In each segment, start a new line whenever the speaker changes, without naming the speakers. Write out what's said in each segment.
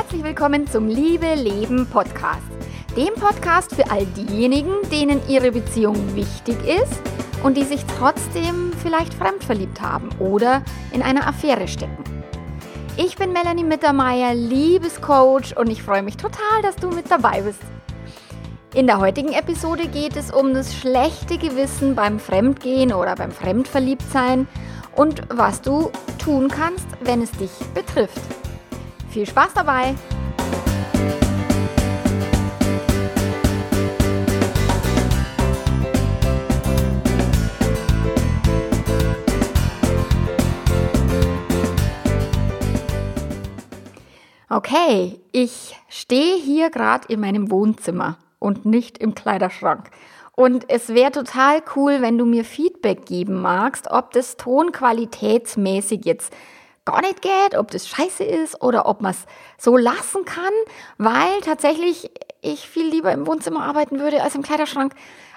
Herzlich willkommen zum Liebe Leben Podcast. Dem Podcast für all diejenigen, denen ihre Beziehung wichtig ist und die sich trotzdem vielleicht fremdverliebt haben oder in einer Affäre stecken. Ich bin Melanie Mittermeier, Liebescoach und ich freue mich total, dass du mit dabei bist. In der heutigen Episode geht es um das schlechte Gewissen beim Fremdgehen oder beim Fremdverliebtsein und was du tun kannst, wenn es dich betrifft. Viel Spaß dabei! Okay, ich stehe hier gerade in meinem Wohnzimmer und nicht im Kleiderschrank. Und es wäre total cool, wenn du mir Feedback geben magst, ob das tonqualitätsmäßig jetzt gar nicht geht, ob das scheiße ist oder ob man es so lassen kann, weil tatsächlich ich viel lieber im Wohnzimmer arbeiten würde als im Kleiderschrank.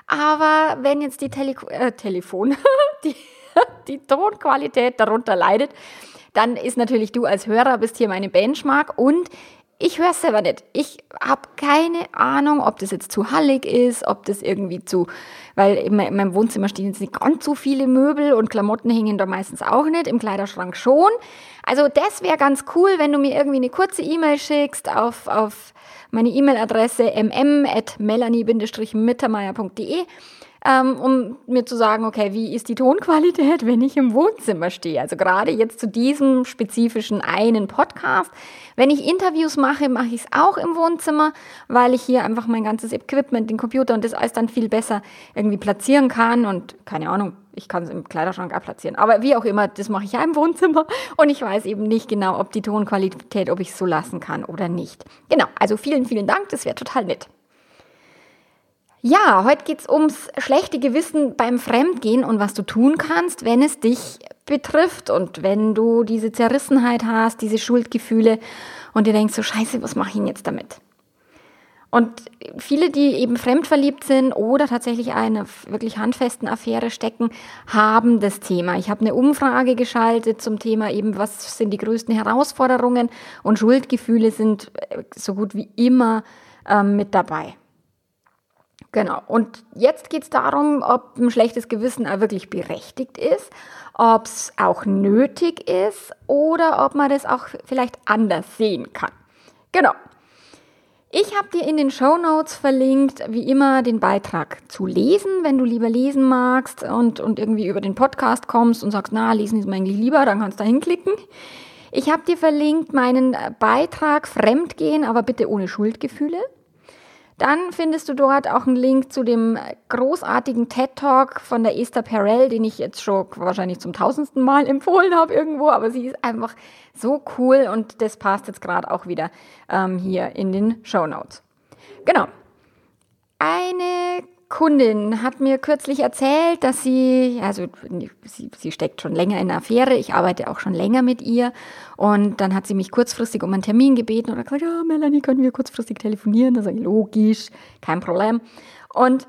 Aber wenn jetzt die Tele äh, Telefon, die, die Tonqualität darunter leidet, dann ist natürlich du als Hörer bist hier meine Benchmark und ich höre es selber nicht. Ich habe keine Ahnung, ob das jetzt zu hallig ist, ob das irgendwie zu, weil in meinem Wohnzimmer stehen jetzt nicht ganz so viele Möbel und Klamotten hängen da meistens auch nicht, im Kleiderschrank schon. Also das wäre ganz cool, wenn du mir irgendwie eine kurze E-Mail schickst auf, auf meine E-Mail-Adresse mm.melanie-mittermeier.de ähm, um mir zu sagen, okay, wie ist die Tonqualität, wenn ich im Wohnzimmer stehe? Also gerade jetzt zu diesem spezifischen einen Podcast. Wenn ich Interviews mache, mache ich es auch im Wohnzimmer, weil ich hier einfach mein ganzes Equipment, den Computer und das alles dann viel besser irgendwie platzieren kann und keine Ahnung, ich kann es im Kleiderschrank auch platzieren. Aber wie auch immer, das mache ich ja im Wohnzimmer und ich weiß eben nicht genau, ob die Tonqualität, ob ich es so lassen kann oder nicht. Genau, also vielen, vielen Dank, das wäre total nett. Ja, heute geht's ums schlechte Gewissen beim Fremdgehen und was du tun kannst, wenn es dich betrifft und wenn du diese Zerrissenheit hast, diese Schuldgefühle und dir denkst, so scheiße, was mache ich denn jetzt damit? Und viele, die eben fremdverliebt sind oder tatsächlich eine wirklich handfesten Affäre stecken, haben das Thema. Ich habe eine Umfrage geschaltet zum Thema eben, was sind die größten Herausforderungen und Schuldgefühle sind so gut wie immer ähm, mit dabei. Genau. Und jetzt geht es darum, ob ein schlechtes Gewissen auch wirklich berechtigt ist, ob es auch nötig ist oder ob man das auch vielleicht anders sehen kann. Genau. Ich habe dir in den Show Notes verlinkt, wie immer, den Beitrag zu lesen, wenn du lieber lesen magst und, und irgendwie über den Podcast kommst und sagst, na, lesen ist mir eigentlich lieber, dann kannst du da hinklicken. Ich habe dir verlinkt meinen Beitrag Fremdgehen, aber bitte ohne Schuldgefühle. Dann findest du dort auch einen Link zu dem großartigen TED Talk von der Esther Perel, den ich jetzt schon wahrscheinlich zum tausendsten Mal empfohlen habe irgendwo, aber sie ist einfach so cool und das passt jetzt gerade auch wieder ähm, hier in den Show Notes. Genau. Eine Kundin hat mir kürzlich erzählt, dass sie, also sie, sie steckt schon länger in der Affäre, ich arbeite auch schon länger mit ihr und dann hat sie mich kurzfristig um einen Termin gebeten und hat gesagt, ja, Melanie, können wir kurzfristig telefonieren? Da sage ich, logisch, kein Problem. Und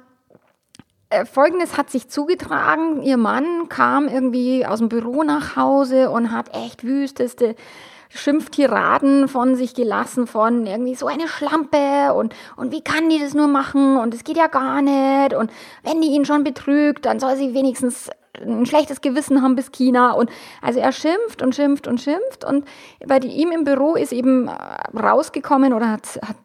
äh, Folgendes hat sich zugetragen, ihr Mann kam irgendwie aus dem Büro nach Hause und hat echt wüsteste Schimpftiraden von sich gelassen von irgendwie so eine Schlampe und, und wie kann die das nur machen? Und es geht ja gar nicht. Und wenn die ihn schon betrügt, dann soll sie wenigstens ein schlechtes Gewissen haben bis China. Und also er schimpft und schimpft und schimpft. Und bei ihm im Büro ist eben äh, rausgekommen oder hat, hat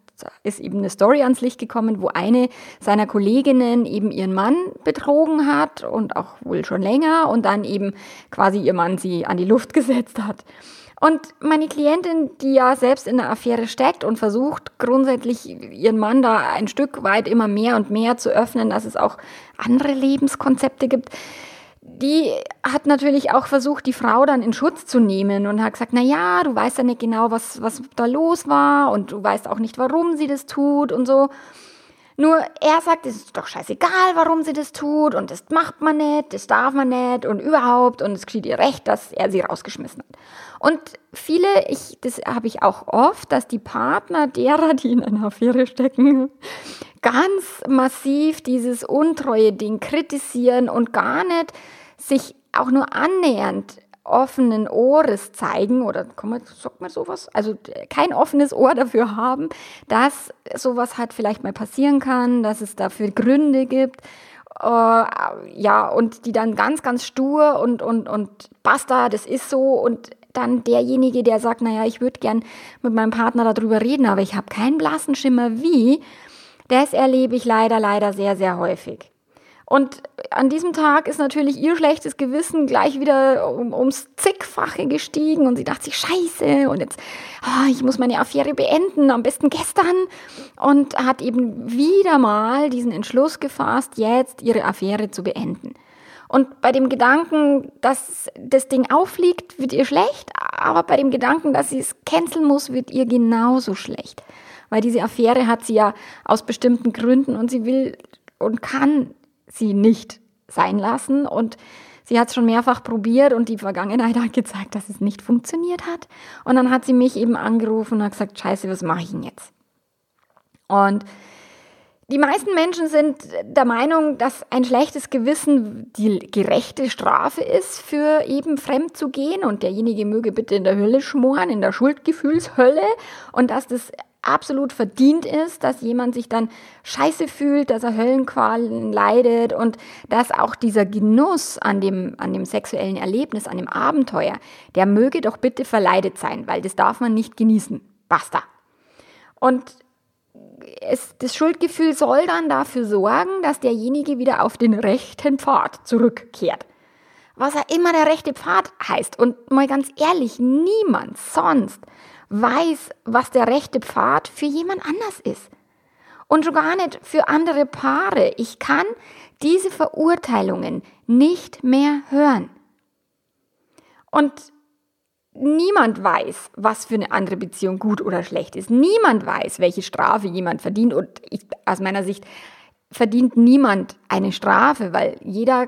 ist eben eine Story ans Licht gekommen, wo eine seiner Kolleginnen eben ihren Mann betrogen hat und auch wohl schon länger und dann eben quasi ihr Mann sie an die Luft gesetzt hat. Und meine Klientin, die ja selbst in der Affäre steckt und versucht grundsätzlich ihren Mann da ein Stück weit immer mehr und mehr zu öffnen, dass es auch andere Lebenskonzepte gibt, die hat natürlich auch versucht, die Frau dann in Schutz zu nehmen und hat gesagt, na ja, du weißt ja nicht genau, was, was da los war und du weißt auch nicht, warum sie das tut und so. Nur er sagt, es ist doch scheißegal, warum sie das tut und das macht man nicht, das darf man nicht und überhaupt und es geschieht ihr recht, dass er sie rausgeschmissen hat. Und viele, ich, das habe ich auch oft, dass die Partner derer, die in einer Affäre stecken, ganz massiv dieses untreue Ding kritisieren und gar nicht sich auch nur annähernd offenen Ohres zeigen oder kann man, sagt man sowas? Also kein offenes Ohr dafür haben, dass sowas halt vielleicht mal passieren kann, dass es dafür Gründe gibt. Äh, ja, und die dann ganz, ganz stur und, und, und basta, das ist so und dann derjenige, der sagt, naja, ich würde gern mit meinem Partner darüber reden, aber ich habe keinen blassen Schimmer wie, das erlebe ich leider, leider sehr, sehr häufig. Und an diesem Tag ist natürlich ihr schlechtes Gewissen gleich wieder um, ums zigfache gestiegen und sie dachte sich, scheiße, und jetzt, oh, ich muss meine Affäre beenden, am besten gestern. Und hat eben wieder mal diesen Entschluss gefasst, jetzt ihre Affäre zu beenden. Und bei dem Gedanken, dass das Ding auffliegt, wird ihr schlecht, aber bei dem Gedanken, dass sie es canceln muss, wird ihr genauso schlecht. Weil diese Affäre hat sie ja aus bestimmten Gründen und sie will und kann sie nicht sein lassen. Und sie hat es schon mehrfach probiert und die Vergangenheit hat gezeigt, dass es nicht funktioniert hat. Und dann hat sie mich eben angerufen und hat gesagt, scheiße, was mache ich denn jetzt? Und die meisten Menschen sind der Meinung, dass ein schlechtes Gewissen die gerechte Strafe ist, für eben fremd zu gehen und derjenige möge bitte in der Hölle schmoren, in der Schuldgefühlshölle und dass das absolut verdient ist, dass jemand sich dann scheiße fühlt, dass er Höllenqualen leidet und dass auch dieser Genuss an dem, an dem sexuellen Erlebnis, an dem Abenteuer, der möge doch bitte verleidet sein, weil das darf man nicht genießen. Basta. Und es, das Schuldgefühl soll dann dafür sorgen, dass derjenige wieder auf den rechten Pfad zurückkehrt. Was auch immer der rechte Pfad heißt. Und mal ganz ehrlich, niemand sonst weiß, was der rechte Pfad für jemand anders ist. Und schon gar nicht für andere Paare. Ich kann diese Verurteilungen nicht mehr hören. Und niemand weiß, was für eine andere Beziehung gut oder schlecht ist. Niemand weiß, welche Strafe jemand verdient. Und ich, aus meiner Sicht verdient niemand eine Strafe, weil jeder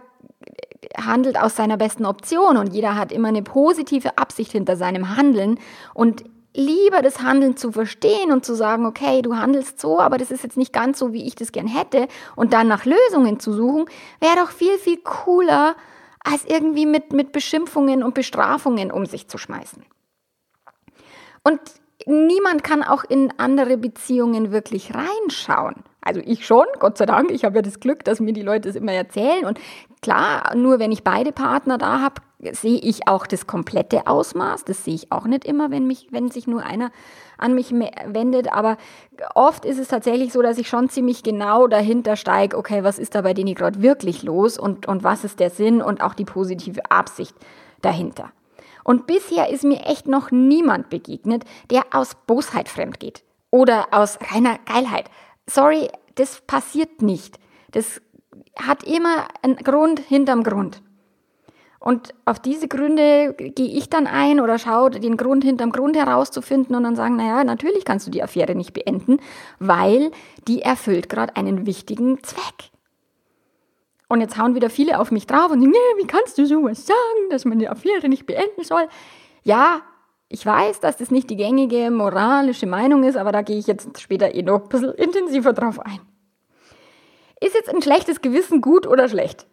handelt aus seiner besten Option und jeder hat immer eine positive Absicht hinter seinem Handeln. Und lieber das Handeln zu verstehen und zu sagen, okay, du handelst so, aber das ist jetzt nicht ganz so, wie ich das gern hätte, und dann nach Lösungen zu suchen, wäre doch viel, viel cooler, als irgendwie mit, mit Beschimpfungen und Bestrafungen um sich zu schmeißen. Und niemand kann auch in andere Beziehungen wirklich reinschauen. Also ich schon, Gott sei Dank. Ich habe ja das Glück, dass mir die Leute das immer erzählen. Und klar, nur wenn ich beide Partner da habe, sehe ich auch das komplette Ausmaß. Das sehe ich auch nicht immer, wenn, mich, wenn sich nur einer an mich wendet. Aber oft ist es tatsächlich so, dass ich schon ziemlich genau dahinter steige, okay, was ist da bei denen gerade wirklich los und, und was ist der Sinn und auch die positive Absicht dahinter. Und bisher ist mir echt noch niemand begegnet, der aus Bosheit fremd geht oder aus reiner Geilheit. Sorry, das passiert nicht. Das hat immer einen Grund hinterm Grund. Und auf diese Gründe gehe ich dann ein oder schaue den Grund hinterm Grund herauszufinden und dann sagen, naja, natürlich kannst du die Affäre nicht beenden, weil die erfüllt gerade einen wichtigen Zweck. Und jetzt hauen wieder viele auf mich drauf und sagen, nee, wie kannst du sowas sagen, dass man die Affäre nicht beenden soll? Ja, ich weiß, dass das nicht die gängige moralische Meinung ist, aber da gehe ich jetzt später eh noch ein bisschen intensiver drauf ein. Ist jetzt ein schlechtes Gewissen gut oder schlecht?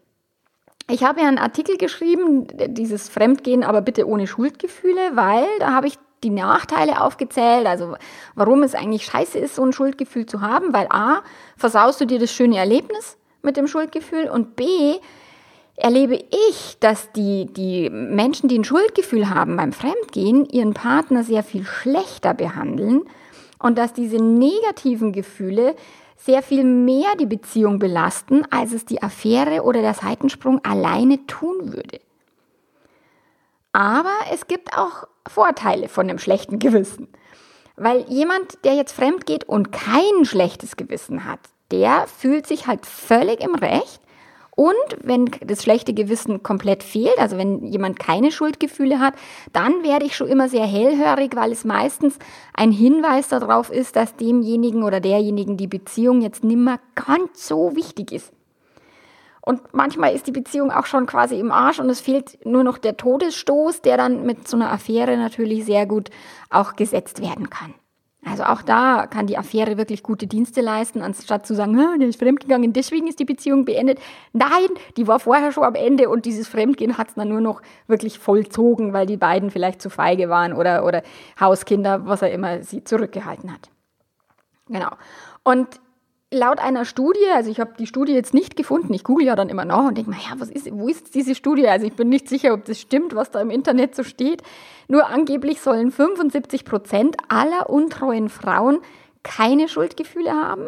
Ich habe ja einen Artikel geschrieben, dieses Fremdgehen, aber bitte ohne Schuldgefühle, weil da habe ich die Nachteile aufgezählt, also warum es eigentlich scheiße ist, so ein Schuldgefühl zu haben, weil a, versaust du dir das schöne Erlebnis mit dem Schuldgefühl und b, erlebe ich, dass die, die Menschen, die ein Schuldgefühl haben beim Fremdgehen, ihren Partner sehr viel schlechter behandeln und dass diese negativen Gefühle sehr viel mehr die Beziehung belasten, als es die Affäre oder der Seitensprung alleine tun würde. Aber es gibt auch Vorteile von einem schlechten Gewissen. Weil jemand, der jetzt fremd geht und kein schlechtes Gewissen hat, der fühlt sich halt völlig im Recht, und wenn das schlechte Gewissen komplett fehlt, also wenn jemand keine Schuldgefühle hat, dann werde ich schon immer sehr hellhörig, weil es meistens ein Hinweis darauf ist, dass demjenigen oder derjenigen die Beziehung jetzt nimmer ganz so wichtig ist. Und manchmal ist die Beziehung auch schon quasi im Arsch und es fehlt nur noch der Todesstoß, der dann mit so einer Affäre natürlich sehr gut auch gesetzt werden kann. Also auch da kann die Affäre wirklich gute Dienste leisten, anstatt zu sagen, der ist fremdgegangen, deswegen ist die Beziehung beendet. Nein, die war vorher schon am Ende und dieses Fremdgehen hat es dann nur noch wirklich vollzogen, weil die beiden vielleicht zu feige waren oder, oder Hauskinder, was er immer sie zurückgehalten hat. Genau. Und laut einer Studie, also ich habe die Studie jetzt nicht gefunden, ich google ja dann immer noch und denke mir, ja, was ist, wo ist diese Studie? Also ich bin nicht sicher, ob das stimmt, was da im Internet so steht. Nur angeblich sollen 75 Prozent aller untreuen Frauen keine Schuldgefühle haben,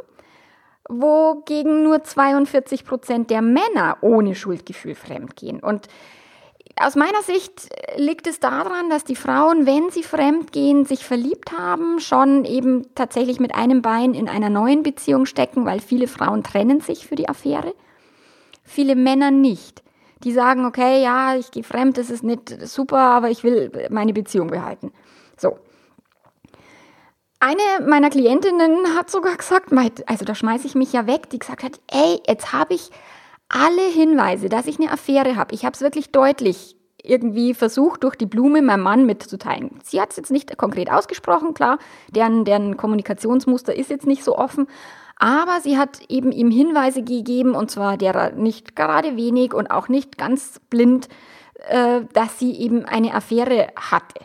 wogegen nur 42 Prozent der Männer ohne Schuldgefühl fremdgehen. Und aus meiner Sicht liegt es daran, dass die Frauen, wenn sie fremdgehen, sich verliebt haben, schon eben tatsächlich mit einem Bein in einer neuen Beziehung stecken, weil viele Frauen trennen sich für die Affäre. Viele Männer nicht. Die sagen, okay, ja, ich gehe fremd, das ist nicht super, aber ich will meine Beziehung behalten. So. Eine meiner Klientinnen hat sogar gesagt, also da schmeiße ich mich ja weg, die gesagt hat, ey, jetzt habe ich alle Hinweise, dass ich eine Affäre habe, ich habe es wirklich deutlich irgendwie versucht, durch die Blume meinem Mann mitzuteilen. Sie hat es jetzt nicht konkret ausgesprochen, klar, deren, deren Kommunikationsmuster ist jetzt nicht so offen, aber sie hat eben ihm Hinweise gegeben, und zwar derer nicht gerade wenig und auch nicht ganz blind, äh, dass sie eben eine Affäre hatte.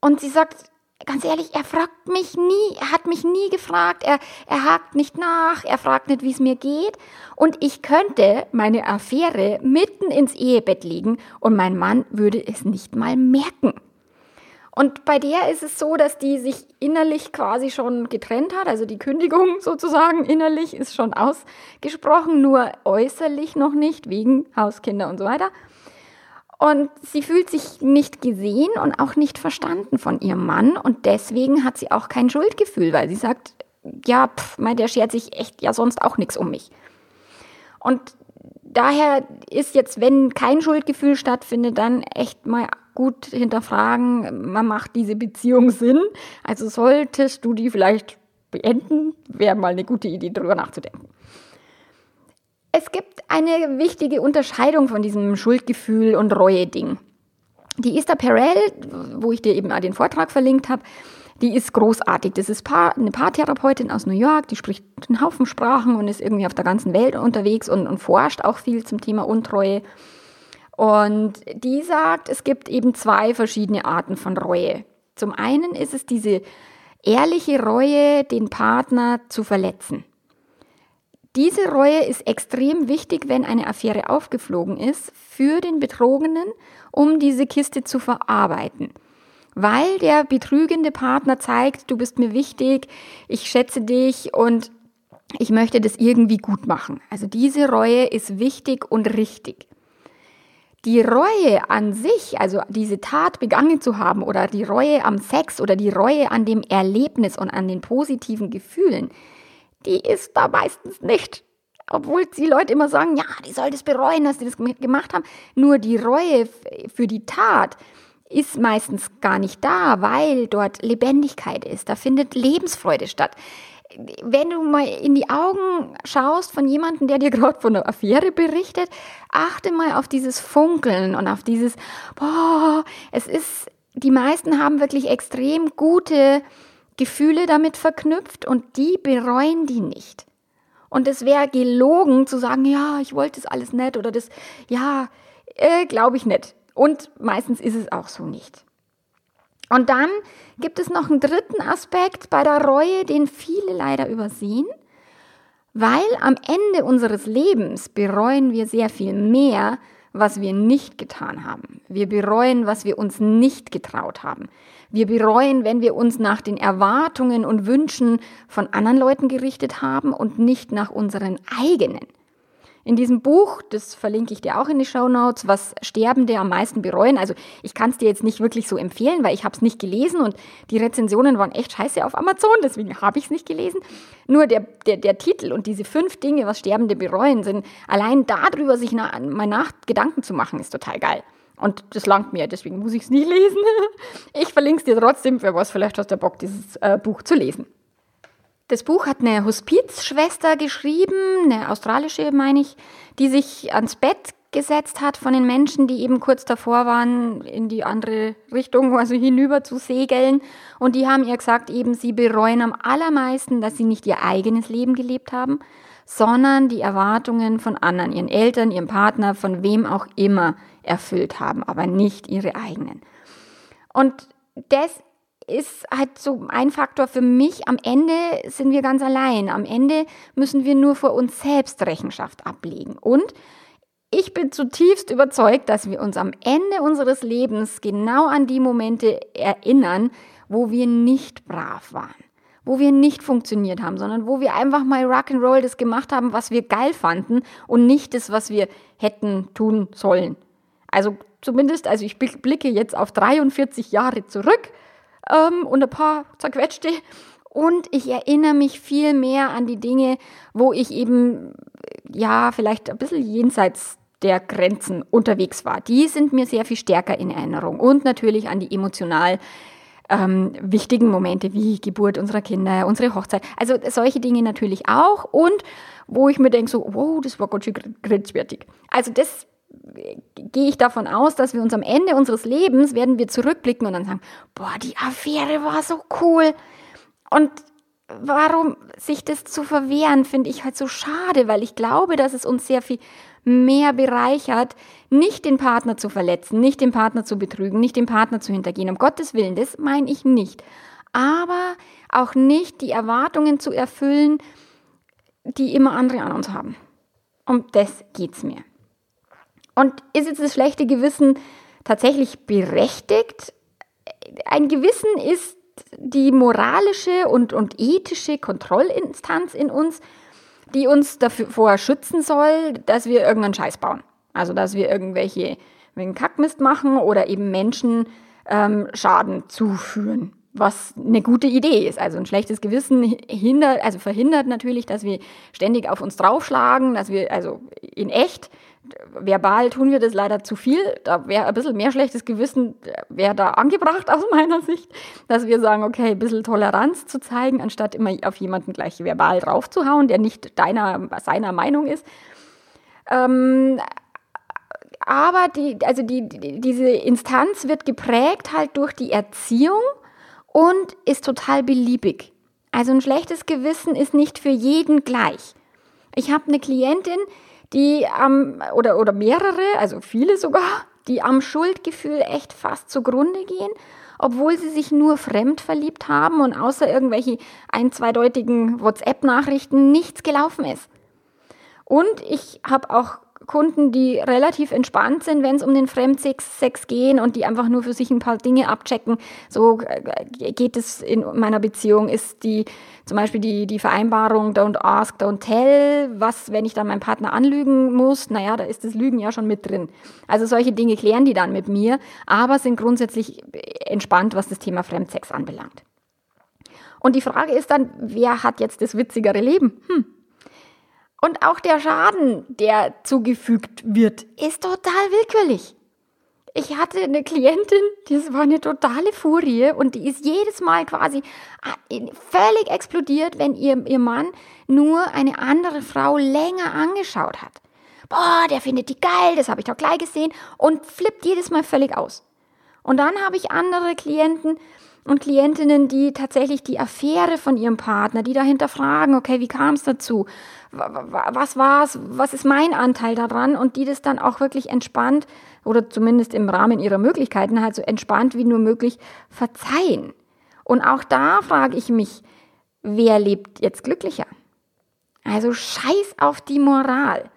Und sie sagt, ganz ehrlich, er fragt mich nie, er hat mich nie gefragt, er, er hakt nicht nach, er fragt nicht, wie es mir geht. Und ich könnte meine Affäre mitten ins Ehebett legen und mein Mann würde es nicht mal merken. Und bei der ist es so, dass die sich innerlich quasi schon getrennt hat, also die Kündigung sozusagen innerlich ist schon ausgesprochen, nur äußerlich noch nicht, wegen Hauskinder und so weiter. Und sie fühlt sich nicht gesehen und auch nicht verstanden von ihrem Mann. Und deswegen hat sie auch kein Schuldgefühl, weil sie sagt, ja, pff, mein, der schert sich echt ja sonst auch nichts um mich. Und daher ist jetzt, wenn kein Schuldgefühl stattfindet, dann echt mal gut hinterfragen, man macht diese Beziehung Sinn. Also solltest du die vielleicht beenden, wäre mal eine gute Idee, darüber nachzudenken. Es gibt eine wichtige Unterscheidung von diesem Schuldgefühl und Reue-Ding. Die Esther Perel, wo ich dir eben den Vortrag verlinkt habe, die ist großartig. Das ist eine Paartherapeutin aus New York, die spricht einen Haufen Sprachen und ist irgendwie auf der ganzen Welt unterwegs und, und forscht auch viel zum Thema Untreue. Und die sagt, es gibt eben zwei verschiedene Arten von Reue. Zum einen ist es diese ehrliche Reue, den Partner zu verletzen. Diese Reue ist extrem wichtig, wenn eine Affäre aufgeflogen ist, für den Betrogenen, um diese Kiste zu verarbeiten. Weil der betrügende Partner zeigt, du bist mir wichtig, ich schätze dich und ich möchte das irgendwie gut machen. Also diese Reue ist wichtig und richtig. Die Reue an sich, also diese Tat begangen zu haben oder die Reue am Sex oder die Reue an dem Erlebnis und an den positiven Gefühlen, die ist da meistens nicht. Obwohl die Leute immer sagen, ja, die soll das bereuen, dass sie das gemacht haben. Nur die Reue für die Tat ist meistens gar nicht da, weil dort Lebendigkeit ist. Da findet Lebensfreude statt. Wenn du mal in die Augen schaust von jemandem, der dir gerade von einer Affäre berichtet, achte mal auf dieses Funkeln und auf dieses, boah, es ist, die meisten haben wirklich extrem gute Gefühle damit verknüpft und die bereuen die nicht. Und es wäre gelogen zu sagen, ja, ich wollte das alles nicht oder das, ja, äh, glaube ich nicht. Und meistens ist es auch so nicht. Und dann gibt es noch einen dritten Aspekt bei der Reue, den viele leider übersehen, weil am Ende unseres Lebens bereuen wir sehr viel mehr, was wir nicht getan haben. Wir bereuen, was wir uns nicht getraut haben. Wir bereuen, wenn wir uns nach den Erwartungen und Wünschen von anderen Leuten gerichtet haben und nicht nach unseren eigenen. In diesem Buch, das verlinke ich dir auch in die Show Notes, was Sterbende am meisten bereuen. Also ich kann es dir jetzt nicht wirklich so empfehlen, weil ich habe es nicht gelesen und die Rezensionen waren echt scheiße auf Amazon, deswegen habe ich es nicht gelesen. Nur der, der, der Titel und diese fünf Dinge, was Sterbende bereuen, sind allein darüber sich na, mal nach Gedanken zu machen, ist total geil. Und das langt mir, deswegen muss ich es nicht lesen. Ich verlinke es dir trotzdem, wer was, vielleicht hast du Bock, dieses äh, Buch zu lesen. Das Buch hat eine Hospizschwester geschrieben, eine australische meine ich, die sich ans Bett gesetzt hat von den Menschen, die eben kurz davor waren, in die andere Richtung, also hinüber zu segeln. Und die haben ihr gesagt, eben sie bereuen am allermeisten, dass sie nicht ihr eigenes Leben gelebt haben, sondern die Erwartungen von anderen, ihren Eltern, ihrem Partner, von wem auch immer erfüllt haben, aber nicht ihre eigenen. Und das ist halt so ein Faktor für mich. Am Ende sind wir ganz allein. Am Ende müssen wir nur vor uns selbst Rechenschaft ablegen. Und ich bin zutiefst überzeugt, dass wir uns am Ende unseres Lebens genau an die Momente erinnern, wo wir nicht brav waren, wo wir nicht funktioniert haben, sondern wo wir einfach mal Rock'n'Roll das gemacht haben, was wir geil fanden und nicht das, was wir hätten tun sollen. Also zumindest, also ich blicke jetzt auf 43 Jahre zurück ähm, und ein paar zerquetschte und ich erinnere mich viel mehr an die Dinge, wo ich eben, ja, vielleicht ein bisschen jenseits der Grenzen unterwegs war. Die sind mir sehr viel stärker in Erinnerung. Und natürlich an die emotional ähm, wichtigen Momente wie Geburt unserer Kinder, unsere Hochzeit. Also solche Dinge natürlich auch. Und wo ich mir denke, so, wow, das war ganz schön grenzwertig. Also das gehe ich davon aus, dass wir uns am Ende unseres Lebens werden wir zurückblicken und dann sagen, boah, die Affäre war so cool. Und warum sich das zu verwehren, finde ich halt so schade, weil ich glaube, dass es uns sehr viel mehr bereichert, nicht den Partner zu verletzen, nicht den Partner zu betrügen, nicht den Partner zu hintergehen. Um Gottes Willen, das meine ich nicht. Aber auch nicht die Erwartungen zu erfüllen, die immer andere an uns haben. Um das geht es mir. Und ist jetzt das schlechte Gewissen tatsächlich berechtigt? Ein Gewissen ist die moralische und, und ethische Kontrollinstanz in uns, die uns davor schützen soll, dass wir irgendeinen Scheiß bauen. Also, dass wir irgendwelche einen Kackmist machen oder eben Menschen ähm, Schaden zuführen, was eine gute Idee ist. Also ein schlechtes Gewissen hindert, also verhindert natürlich, dass wir ständig auf uns draufschlagen, dass wir also in echt verbal tun wir das leider zu viel. Da wäre ein bisschen mehr schlechtes Gewissen, wäre da angebracht aus meiner Sicht, dass wir sagen, okay, ein bisschen Toleranz zu zeigen, anstatt immer auf jemanden gleich verbal draufzuhauen, der nicht deiner, seiner Meinung ist. Ähm, aber die, also die, die, diese Instanz wird geprägt halt durch die Erziehung und ist total beliebig. Also ein schlechtes Gewissen ist nicht für jeden gleich. Ich habe eine Klientin, die am, oder, oder mehrere, also viele sogar, die am Schuldgefühl echt fast zugrunde gehen, obwohl sie sich nur fremd verliebt haben und außer irgendwelche ein-, zweideutigen WhatsApp-Nachrichten nichts gelaufen ist. Und ich habe auch Kunden, die relativ entspannt sind, wenn es um den Fremdsex Sex gehen und die einfach nur für sich ein paar Dinge abchecken. So äh, geht es in meiner Beziehung. Ist die zum Beispiel die, die Vereinbarung Don't Ask, Don't Tell, was, wenn ich dann meinen Partner anlügen muss, naja, da ist das Lügen ja schon mit drin. Also solche Dinge klären die dann mit mir, aber sind grundsätzlich entspannt, was das Thema Fremdsex anbelangt. Und die Frage ist dann, wer hat jetzt das witzigere Leben? Hm, und auch der Schaden, der zugefügt wird, ist total willkürlich. Ich hatte eine Klientin, das war eine totale Furie und die ist jedes Mal quasi äh, völlig explodiert, wenn ihr, ihr Mann nur eine andere Frau länger angeschaut hat. Boah, der findet die geil, das habe ich doch gleich gesehen und flippt jedes Mal völlig aus. Und dann habe ich andere Klienten, und Klientinnen, die tatsächlich die Affäre von ihrem Partner, die dahinter fragen, okay, wie kam es dazu? Was war es? Was ist mein Anteil daran? Und die das dann auch wirklich entspannt oder zumindest im Rahmen ihrer Möglichkeiten halt so entspannt wie nur möglich verzeihen. Und auch da frage ich mich, wer lebt jetzt glücklicher? Also scheiß auf die Moral.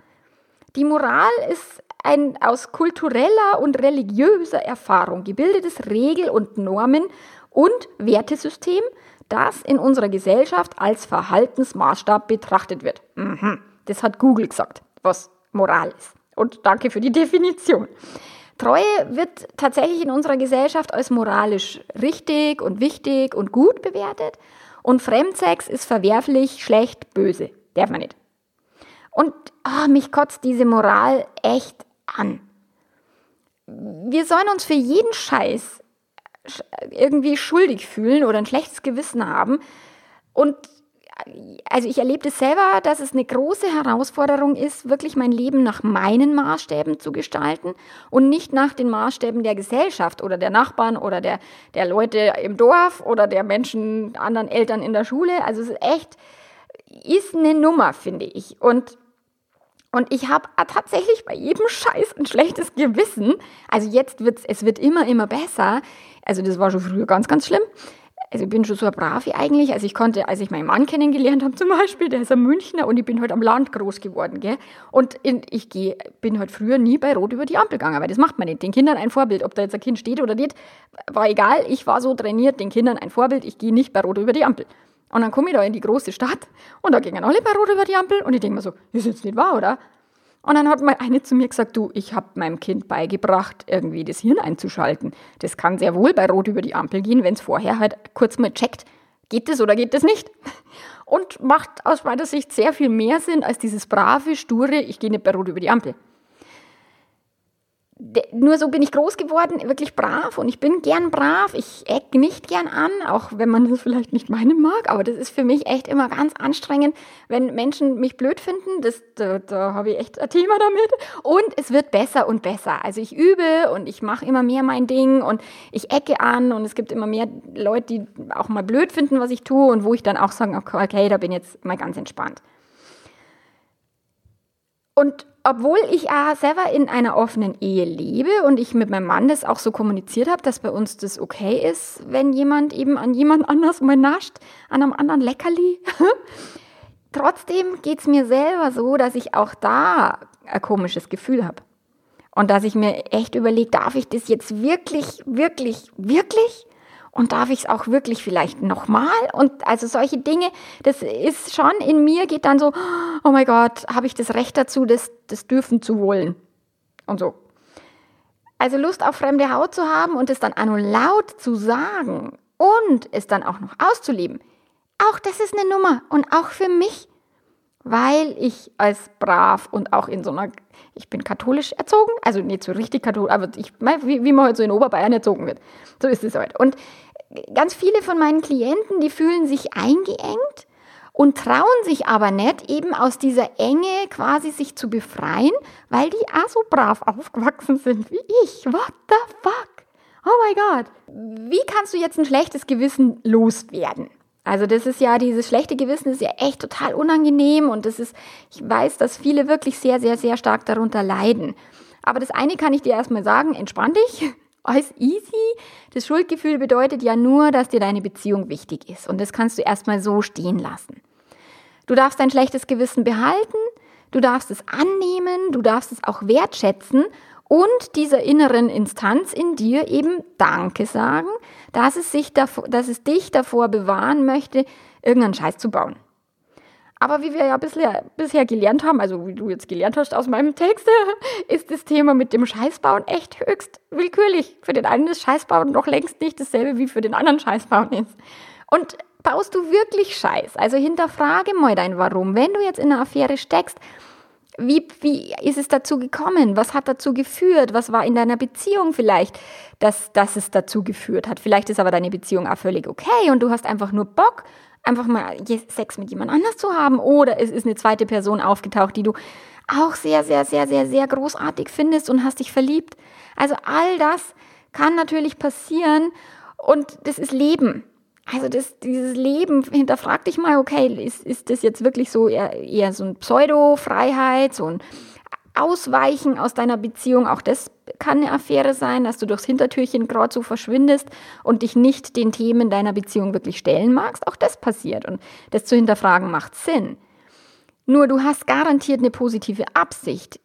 Die Moral ist ein aus kultureller und religiöser Erfahrung gebildetes Regel- und Normen- und Wertesystem, das in unserer Gesellschaft als Verhaltensmaßstab betrachtet wird. Mhm. Das hat Google gesagt, was Moral ist. Und danke für die Definition. Treue wird tatsächlich in unserer Gesellschaft als moralisch richtig und wichtig und gut bewertet. Und Fremdsex ist verwerflich, schlecht, böse. Darf man nicht. Und oh, mich kotzt diese Moral echt an. Wir sollen uns für jeden Scheiß irgendwie schuldig fühlen oder ein schlechtes Gewissen haben. Und also ich erlebe das selber, dass es eine große Herausforderung ist, wirklich mein Leben nach meinen Maßstäben zu gestalten und nicht nach den Maßstäben der Gesellschaft oder der Nachbarn oder der, der Leute im Dorf oder der Menschen, anderen Eltern in der Schule. Also es ist echt, ist eine Nummer, finde ich. Und und ich habe tatsächlich bei jedem Scheiß ein schlechtes Gewissen. Also jetzt wird es wird immer, immer besser. Also das war schon früher ganz, ganz schlimm also ich bin schon so ein Bravi eigentlich. Also ich konnte, als ich meinen Mann kennengelernt habe zum Beispiel, der ist ein Münchner und ich bin halt am Land groß geworden, gell. Und ich geh, bin halt früher nie bei Rot über die Ampel gegangen, weil das macht man nicht. Den Kindern ein Vorbild, ob da jetzt ein Kind steht oder nicht, war egal. Ich war so trainiert, den Kindern ein Vorbild, ich gehe nicht bei Rot über die Ampel. Und dann komme ich da in die große Stadt und da gingen alle bei Rot über die Ampel und ich denke mir so, ist jetzt nicht wahr, oder? Und dann hat mal eine zu mir gesagt, du, ich habe meinem Kind beigebracht, irgendwie das Hirn einzuschalten. Das kann sehr wohl bei Rot über die Ampel gehen, wenn es vorher halt kurz mal checkt, geht das oder geht das nicht? Und macht aus meiner Sicht sehr viel mehr Sinn als dieses brave, sture, ich gehe nicht bei Rot über die Ampel nur so bin ich groß geworden, wirklich brav und ich bin gern brav. Ich eck nicht gern an, auch wenn man das vielleicht nicht meinen mag, aber das ist für mich echt immer ganz anstrengend, wenn Menschen mich blöd finden. Das, da, da habe ich echt ein Thema damit. Und es wird besser und besser. Also ich übe und ich mache immer mehr mein Ding und ich ecke an und es gibt immer mehr Leute, die auch mal blöd finden, was ich tue und wo ich dann auch sage, okay, da bin ich jetzt mal ganz entspannt. Und obwohl ich äh, selber in einer offenen Ehe lebe und ich mit meinem Mann das auch so kommuniziert habe, dass bei uns das okay ist, wenn jemand eben an jemand anders mal nascht, an einem anderen Leckerli. Trotzdem geht es mir selber so, dass ich auch da ein komisches Gefühl habe. Und dass ich mir echt überlege, darf ich das jetzt wirklich, wirklich, wirklich? Und darf ich es auch wirklich vielleicht nochmal? Und also solche Dinge, das ist schon in mir, geht dann so, oh mein Gott, habe ich das Recht dazu, das, das dürfen zu wollen? Und so. Also Lust auf fremde Haut zu haben und es dann nur laut zu sagen und es dann auch noch auszuleben. Auch das ist eine Nummer und auch für mich, weil ich als brav und auch in so einer, ich bin katholisch erzogen, also nicht so richtig katholisch, aber ich, wie, wie man halt so in Oberbayern erzogen wird. So ist es halt. Und ganz viele von meinen Klienten, die fühlen sich eingeengt und trauen sich aber nicht, eben aus dieser Enge quasi sich zu befreien, weil die auch so brav aufgewachsen sind wie ich. What the fuck? Oh my God. Wie kannst du jetzt ein schlechtes Gewissen loswerden? Also das ist ja, dieses schlechte Gewissen ist ja echt total unangenehm und das ist, ich weiß, dass viele wirklich sehr, sehr, sehr stark darunter leiden. Aber das eine kann ich dir erstmal sagen, entspann dich, alles easy. Das Schuldgefühl bedeutet ja nur, dass dir deine Beziehung wichtig ist. Und das kannst du erstmal so stehen lassen. Du darfst dein schlechtes Gewissen behalten, du darfst es annehmen, du darfst es auch wertschätzen und dieser inneren Instanz in dir eben Danke sagen, dass es, sich davor, dass es dich davor bewahren möchte, irgendeinen Scheiß zu bauen. Aber wie wir ja bisher, bisher gelernt haben, also wie du jetzt gelernt hast aus meinem Text, ist das Thema mit dem Scheißbauen echt höchst willkürlich. Für den einen ist Scheißbauen noch längst nicht dasselbe wie für den anderen Scheißbauen ist. Und baust du wirklich Scheiß? Also hinterfrage mal dein Warum. Wenn du jetzt in einer Affäre steckst, wie, wie ist es dazu gekommen? Was hat dazu geführt? Was war in deiner Beziehung vielleicht, dass, dass es dazu geführt hat? Vielleicht ist aber deine Beziehung auch völlig okay und du hast einfach nur Bock einfach mal Sex mit jemand anders zu haben oder es ist eine zweite Person aufgetaucht, die du auch sehr, sehr, sehr, sehr, sehr großartig findest und hast dich verliebt. Also all das kann natürlich passieren und das ist Leben. Also das, dieses Leben, hinterfrag dich mal, okay, ist, ist das jetzt wirklich so eher, eher so ein Pseudo-Freiheit, so ein Ausweichen aus deiner Beziehung, auch das kann eine Affäre sein, dass du durchs Hintertürchen gerade so verschwindest und dich nicht den Themen deiner Beziehung wirklich stellen magst. Auch das passiert und das zu hinterfragen macht Sinn. Nur du hast garantiert eine positive Absicht.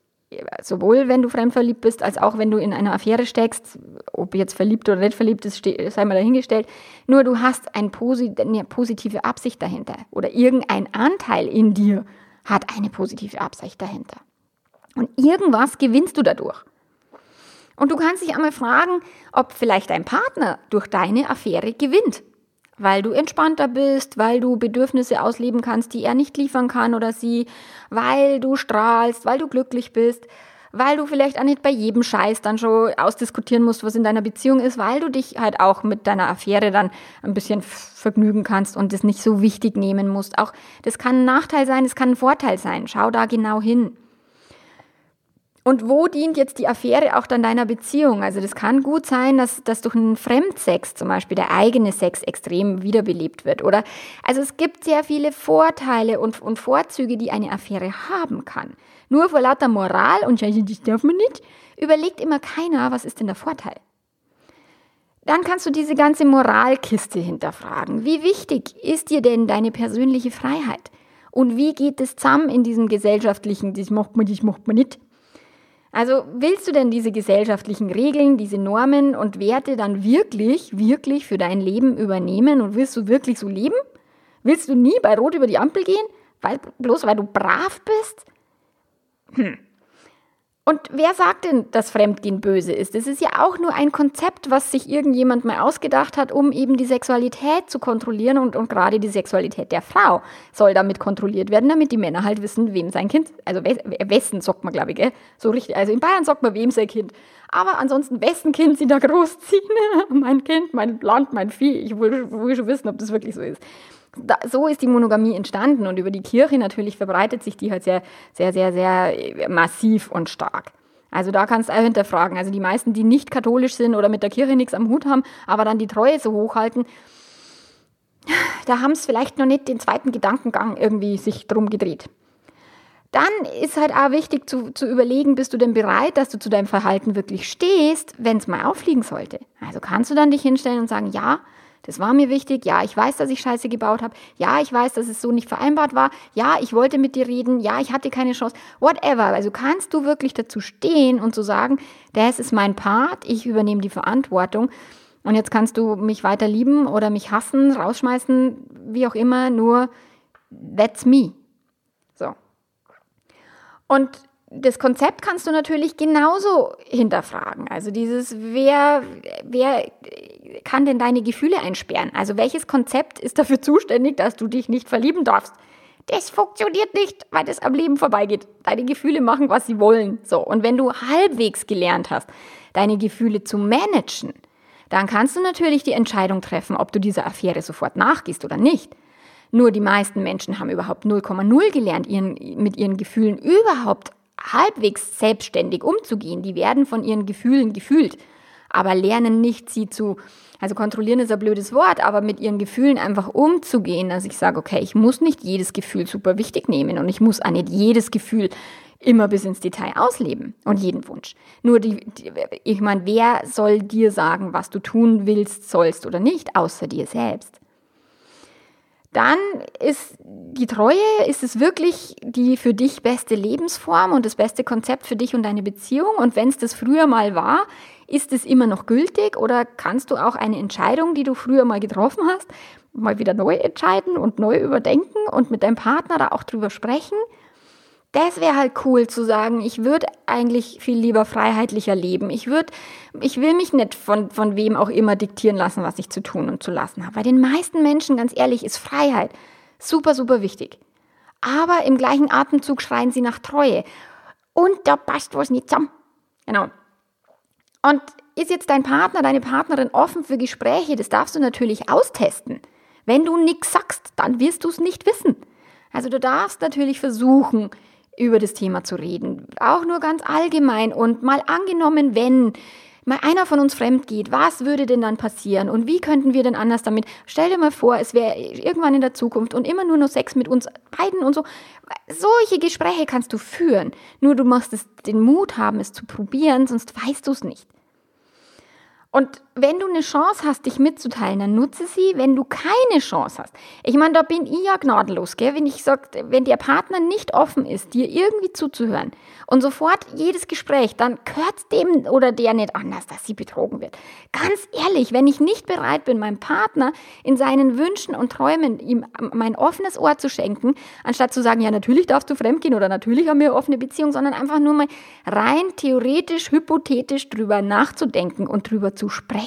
Sowohl wenn du fremdverliebt bist, als auch wenn du in einer Affäre steckst, ob jetzt verliebt oder nicht verliebt ist, sei mal dahingestellt. Nur du hast eine positive Absicht dahinter. Oder irgendein Anteil in dir hat eine positive Absicht dahinter. Und irgendwas gewinnst du dadurch. Und du kannst dich einmal fragen, ob vielleicht dein Partner durch deine Affäre gewinnt. Weil du entspannter bist, weil du Bedürfnisse ausleben kannst, die er nicht liefern kann oder sie, weil du strahlst, weil du glücklich bist. weil du vielleicht auch nicht bei jedem Scheiß dann schon ausdiskutieren musst, was in deiner Beziehung ist, weil du dich halt auch mit deiner Affäre dann ein bisschen vergnügen kannst und das nicht so wichtig nehmen musst. Auch das kann ein Nachteil sein, es kann ein Vorteil sein. Schau da genau hin. Und wo dient jetzt die Affäre auch dann deiner Beziehung? Also das kann gut sein, dass, dass durch einen Fremdsex zum Beispiel der eigene Sex extrem wiederbelebt wird. Oder also es gibt sehr viele Vorteile und, und Vorzüge, die eine Affäre haben kann. Nur vor lauter Moral und Scheiße, das darf man nicht, überlegt immer keiner, was ist denn der Vorteil. Dann kannst du diese ganze Moralkiste hinterfragen. Wie wichtig ist dir denn deine persönliche Freiheit? Und wie geht es zusammen in diesem gesellschaftlichen, das macht man, das macht man nicht? Also willst du denn diese gesellschaftlichen Regeln, diese Normen und Werte dann wirklich, wirklich für dein Leben übernehmen und willst du wirklich so leben? Willst du nie bei Rot über die Ampel gehen, weil, bloß weil du brav bist? Hm. Und wer sagt denn, dass Fremdgehen böse ist? Es ist ja auch nur ein Konzept, was sich irgendjemand mal ausgedacht hat, um eben die Sexualität zu kontrollieren und, und gerade die Sexualität der Frau soll damit kontrolliert werden, damit die Männer halt wissen, wem sein Kind, also wessen sagt man, glaube ich, gell? so richtig, also in Bayern sagt man, wem sein Kind. Aber ansonsten, wessen Kind sie da großziehen? mein Kind, mein Land, mein Vieh. Ich will, will schon wissen, ob das wirklich so ist da, so ist die Monogamie entstanden und über die Kirche natürlich verbreitet sich die halt sehr, sehr, sehr, sehr massiv und stark. Also da kannst du auch hinterfragen. Also die meisten, die nicht katholisch sind oder mit der Kirche nichts am Hut haben, aber dann die Treue so hochhalten, da haben es vielleicht noch nicht den zweiten Gedankengang irgendwie sich drum gedreht. Dann ist halt auch wichtig zu, zu überlegen, bist du denn bereit, dass du zu deinem Verhalten wirklich stehst, wenn es mal auffliegen sollte. Also kannst du dann dich hinstellen und sagen, ja, das war mir wichtig. Ja, ich weiß, dass ich Scheiße gebaut habe. Ja, ich weiß, dass es so nicht vereinbart war. Ja, ich wollte mit dir reden. Ja, ich hatte keine Chance. Whatever. Also kannst du wirklich dazu stehen und zu so sagen, das ist mein Part, ich übernehme die Verantwortung. Und jetzt kannst du mich weiter lieben oder mich hassen, rausschmeißen, wie auch immer, nur that's me. So. Und das Konzept kannst du natürlich genauso hinterfragen. Also dieses, wer, wer kann denn deine Gefühle einsperren? Also welches Konzept ist dafür zuständig, dass du dich nicht verlieben darfst? Das funktioniert nicht, weil das am Leben vorbeigeht. Deine Gefühle machen, was sie wollen. So. Und wenn du halbwegs gelernt hast, deine Gefühle zu managen, dann kannst du natürlich die Entscheidung treffen, ob du dieser Affäre sofort nachgehst oder nicht. Nur die meisten Menschen haben überhaupt 0,0 gelernt, ihren, mit ihren Gefühlen überhaupt halbwegs selbstständig umzugehen. Die werden von ihren Gefühlen gefühlt, aber lernen nicht, sie zu, also kontrollieren ist ein blödes Wort, aber mit ihren Gefühlen einfach umzugehen, dass ich sage, okay, ich muss nicht jedes Gefühl super wichtig nehmen und ich muss auch nicht jedes Gefühl immer bis ins Detail ausleben und jeden Wunsch. Nur die, die ich meine, wer soll dir sagen, was du tun willst, sollst oder nicht, außer dir selbst? Dann ist die Treue, ist es wirklich die für dich beste Lebensform und das beste Konzept für dich und deine Beziehung? Und wenn es das früher mal war, ist es immer noch gültig oder kannst du auch eine Entscheidung, die du früher mal getroffen hast, mal wieder neu entscheiden und neu überdenken und mit deinem Partner da auch drüber sprechen? Das wäre halt cool zu sagen, ich würde eigentlich viel lieber freiheitlicher leben. Ich würde, ich will mich nicht von, von wem auch immer diktieren lassen, was ich zu tun und zu lassen habe. Bei den meisten Menschen, ganz ehrlich, ist Freiheit super, super wichtig. Aber im gleichen Atemzug schreien sie nach Treue. Und da passt was nicht zusammen. Genau. Und ist jetzt dein Partner, deine Partnerin offen für Gespräche? Das darfst du natürlich austesten. Wenn du nichts sagst, dann wirst du es nicht wissen. Also du darfst natürlich versuchen, über das Thema zu reden. Auch nur ganz allgemein und mal angenommen, wenn mal einer von uns fremd geht, was würde denn dann passieren und wie könnten wir denn anders damit? Stell dir mal vor, es wäre irgendwann in der Zukunft und immer nur noch Sex mit uns beiden und so. Solche Gespräche kannst du führen. Nur du musst es, den Mut haben, es zu probieren, sonst weißt du es nicht. Und wenn du eine Chance hast, dich mitzuteilen, dann nutze sie. Wenn du keine Chance hast, ich meine, da bin ich ja gnadenlos, gell? wenn ich sage, wenn der Partner nicht offen ist, dir irgendwie zuzuhören und sofort jedes Gespräch, dann gehört dem oder der nicht anders, dass sie betrogen wird. Ganz ehrlich, wenn ich nicht bereit bin, meinem Partner in seinen Wünschen und Träumen ihm mein offenes Ohr zu schenken, anstatt zu sagen, ja, natürlich darfst du fremdgehen oder natürlich haben wir eine offene Beziehung, sondern einfach nur mal rein theoretisch, hypothetisch drüber nachzudenken und drüber zu sprechen.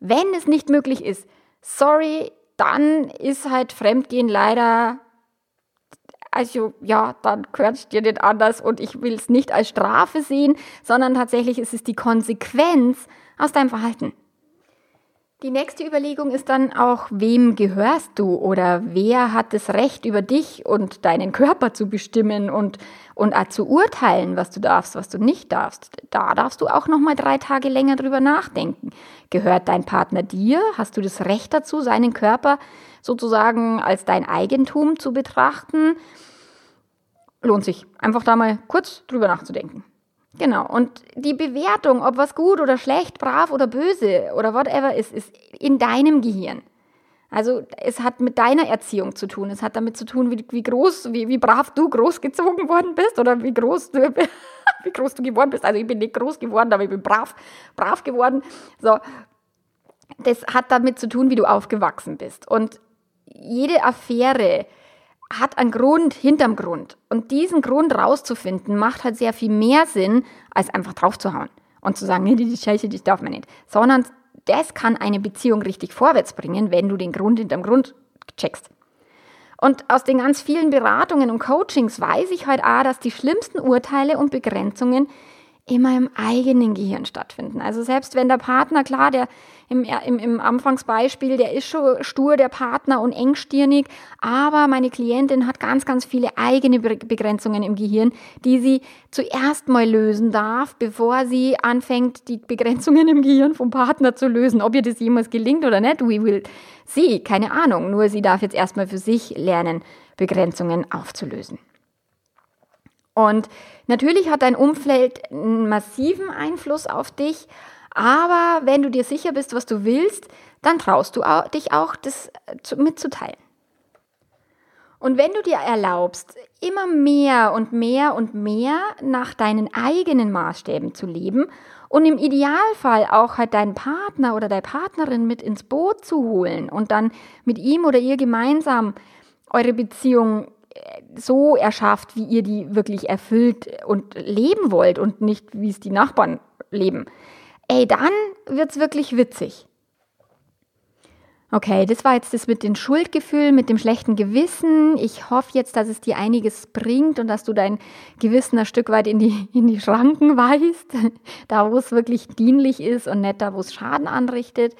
Wenn es nicht möglich ist, sorry, dann ist halt Fremdgehen leider also ja, dann gehört dir nicht anders und ich will es nicht als Strafe sehen, sondern tatsächlich ist es die Konsequenz aus deinem Verhalten. Die nächste Überlegung ist dann auch, wem gehörst du oder wer hat das Recht über dich und deinen Körper zu bestimmen und, und auch zu urteilen, was du darfst, was du nicht darfst. Da darfst du auch noch mal drei Tage länger drüber nachdenken. Gehört dein Partner dir? Hast du das Recht dazu, seinen Körper sozusagen als dein Eigentum zu betrachten? Lohnt sich, einfach da mal kurz drüber nachzudenken. Genau. Und die Bewertung, ob was gut oder schlecht, brav oder böse oder whatever ist, ist in deinem Gehirn. Also es hat mit deiner Erziehung zu tun. Es hat damit zu tun, wie, wie groß, wie, wie brav du großgezogen worden bist oder wie groß du, wie groß du geworden bist. Also ich bin nicht groß geworden, aber ich bin brav, brav geworden. So, das hat damit zu tun, wie du aufgewachsen bist. Und jede Affäre, hat einen Grund hinterm Grund. Und diesen Grund rauszufinden, macht halt sehr viel mehr Sinn, als einfach draufzuhauen und zu sagen, nee, die Scheiße, das darf man nicht. Sondern das kann eine Beziehung richtig vorwärts bringen, wenn du den Grund hinterm Grund checkst. Und aus den ganz vielen Beratungen und Coachings weiß ich halt auch, dass die schlimmsten Urteile und Begrenzungen immer im eigenen Gehirn stattfinden. Also selbst wenn der Partner, klar, der im, im, im Anfangsbeispiel, der ist schon stur, der Partner und engstirnig, aber meine Klientin hat ganz, ganz viele eigene Begrenzungen im Gehirn, die sie zuerst mal lösen darf, bevor sie anfängt, die Begrenzungen im Gehirn vom Partner zu lösen. Ob ihr das jemals gelingt oder nicht, we will see, keine Ahnung. Nur sie darf jetzt erstmal für sich lernen, Begrenzungen aufzulösen. Und natürlich hat dein Umfeld einen massiven Einfluss auf dich, aber wenn du dir sicher bist, was du willst, dann traust du dich auch, das äh, mitzuteilen. Und wenn du dir erlaubst, immer mehr und mehr und mehr nach deinen eigenen Maßstäben zu leben und im Idealfall auch halt deinen Partner oder deine Partnerin mit ins Boot zu holen und dann mit ihm oder ihr gemeinsam eure Beziehung so erschafft, wie ihr die wirklich erfüllt und leben wollt und nicht, wie es die Nachbarn leben, ey, dann wird's wirklich witzig. Okay, das war jetzt das mit dem Schuldgefühl, mit dem schlechten Gewissen. Ich hoffe jetzt, dass es dir einiges bringt und dass du dein Gewissen ein Stück weit in die, in die Schranken weist, da wo es wirklich dienlich ist und nicht da, wo es Schaden anrichtet.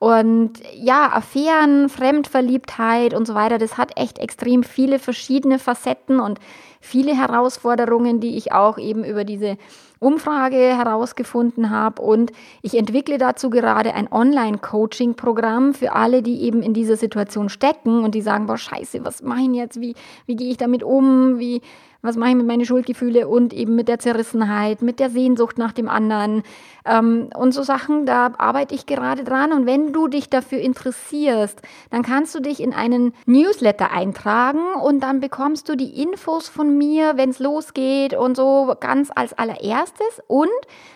Und ja, Affären, Fremdverliebtheit und so weiter, das hat echt extrem viele verschiedene Facetten und viele Herausforderungen, die ich auch eben über diese Umfrage herausgefunden habe. Und ich entwickle dazu gerade ein Online-Coaching-Programm für alle, die eben in dieser Situation stecken und die sagen, boah, scheiße, was mache ich jetzt? Wie, wie gehe ich damit um? Wie, was mache ich mit meinen Schuldgefühle und eben mit der Zerrissenheit, mit der Sehnsucht nach dem anderen ähm, und so Sachen, da arbeite ich gerade dran. Und wenn du dich dafür interessierst, dann kannst du dich in einen Newsletter eintragen und dann bekommst du die Infos von mir, wenn es losgeht und so ganz als allererstes. Und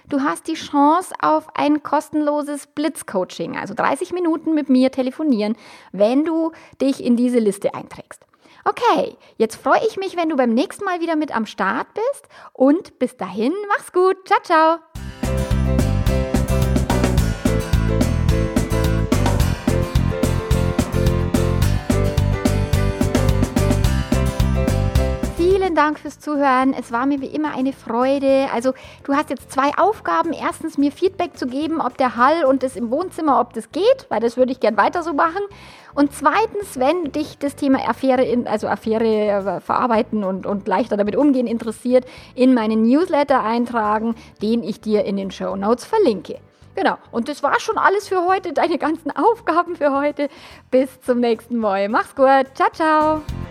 du hast die Chance auf ein kostenloses Blitzcoaching, also 30 Minuten mit mir telefonieren, wenn du dich in diese Liste einträgst. Okay, jetzt freue ich mich, wenn du beim nächsten Mal wieder mit am Start bist und bis dahin, mach's gut. Ciao, ciao. Vielen Dank fürs Zuhören. Es war mir wie immer eine Freude. Also du hast jetzt zwei Aufgaben. Erstens mir Feedback zu geben, ob der Hall und das im Wohnzimmer, ob das geht, weil das würde ich gern weiter so machen. Und zweitens, wenn dich das Thema Affäre, in, also Affäre äh, verarbeiten und, und leichter damit umgehen interessiert, in meinen Newsletter eintragen, den ich dir in den Show Notes verlinke. Genau. Und das war schon alles für heute, deine ganzen Aufgaben für heute. Bis zum nächsten Mal. Mach's gut. Ciao, ciao.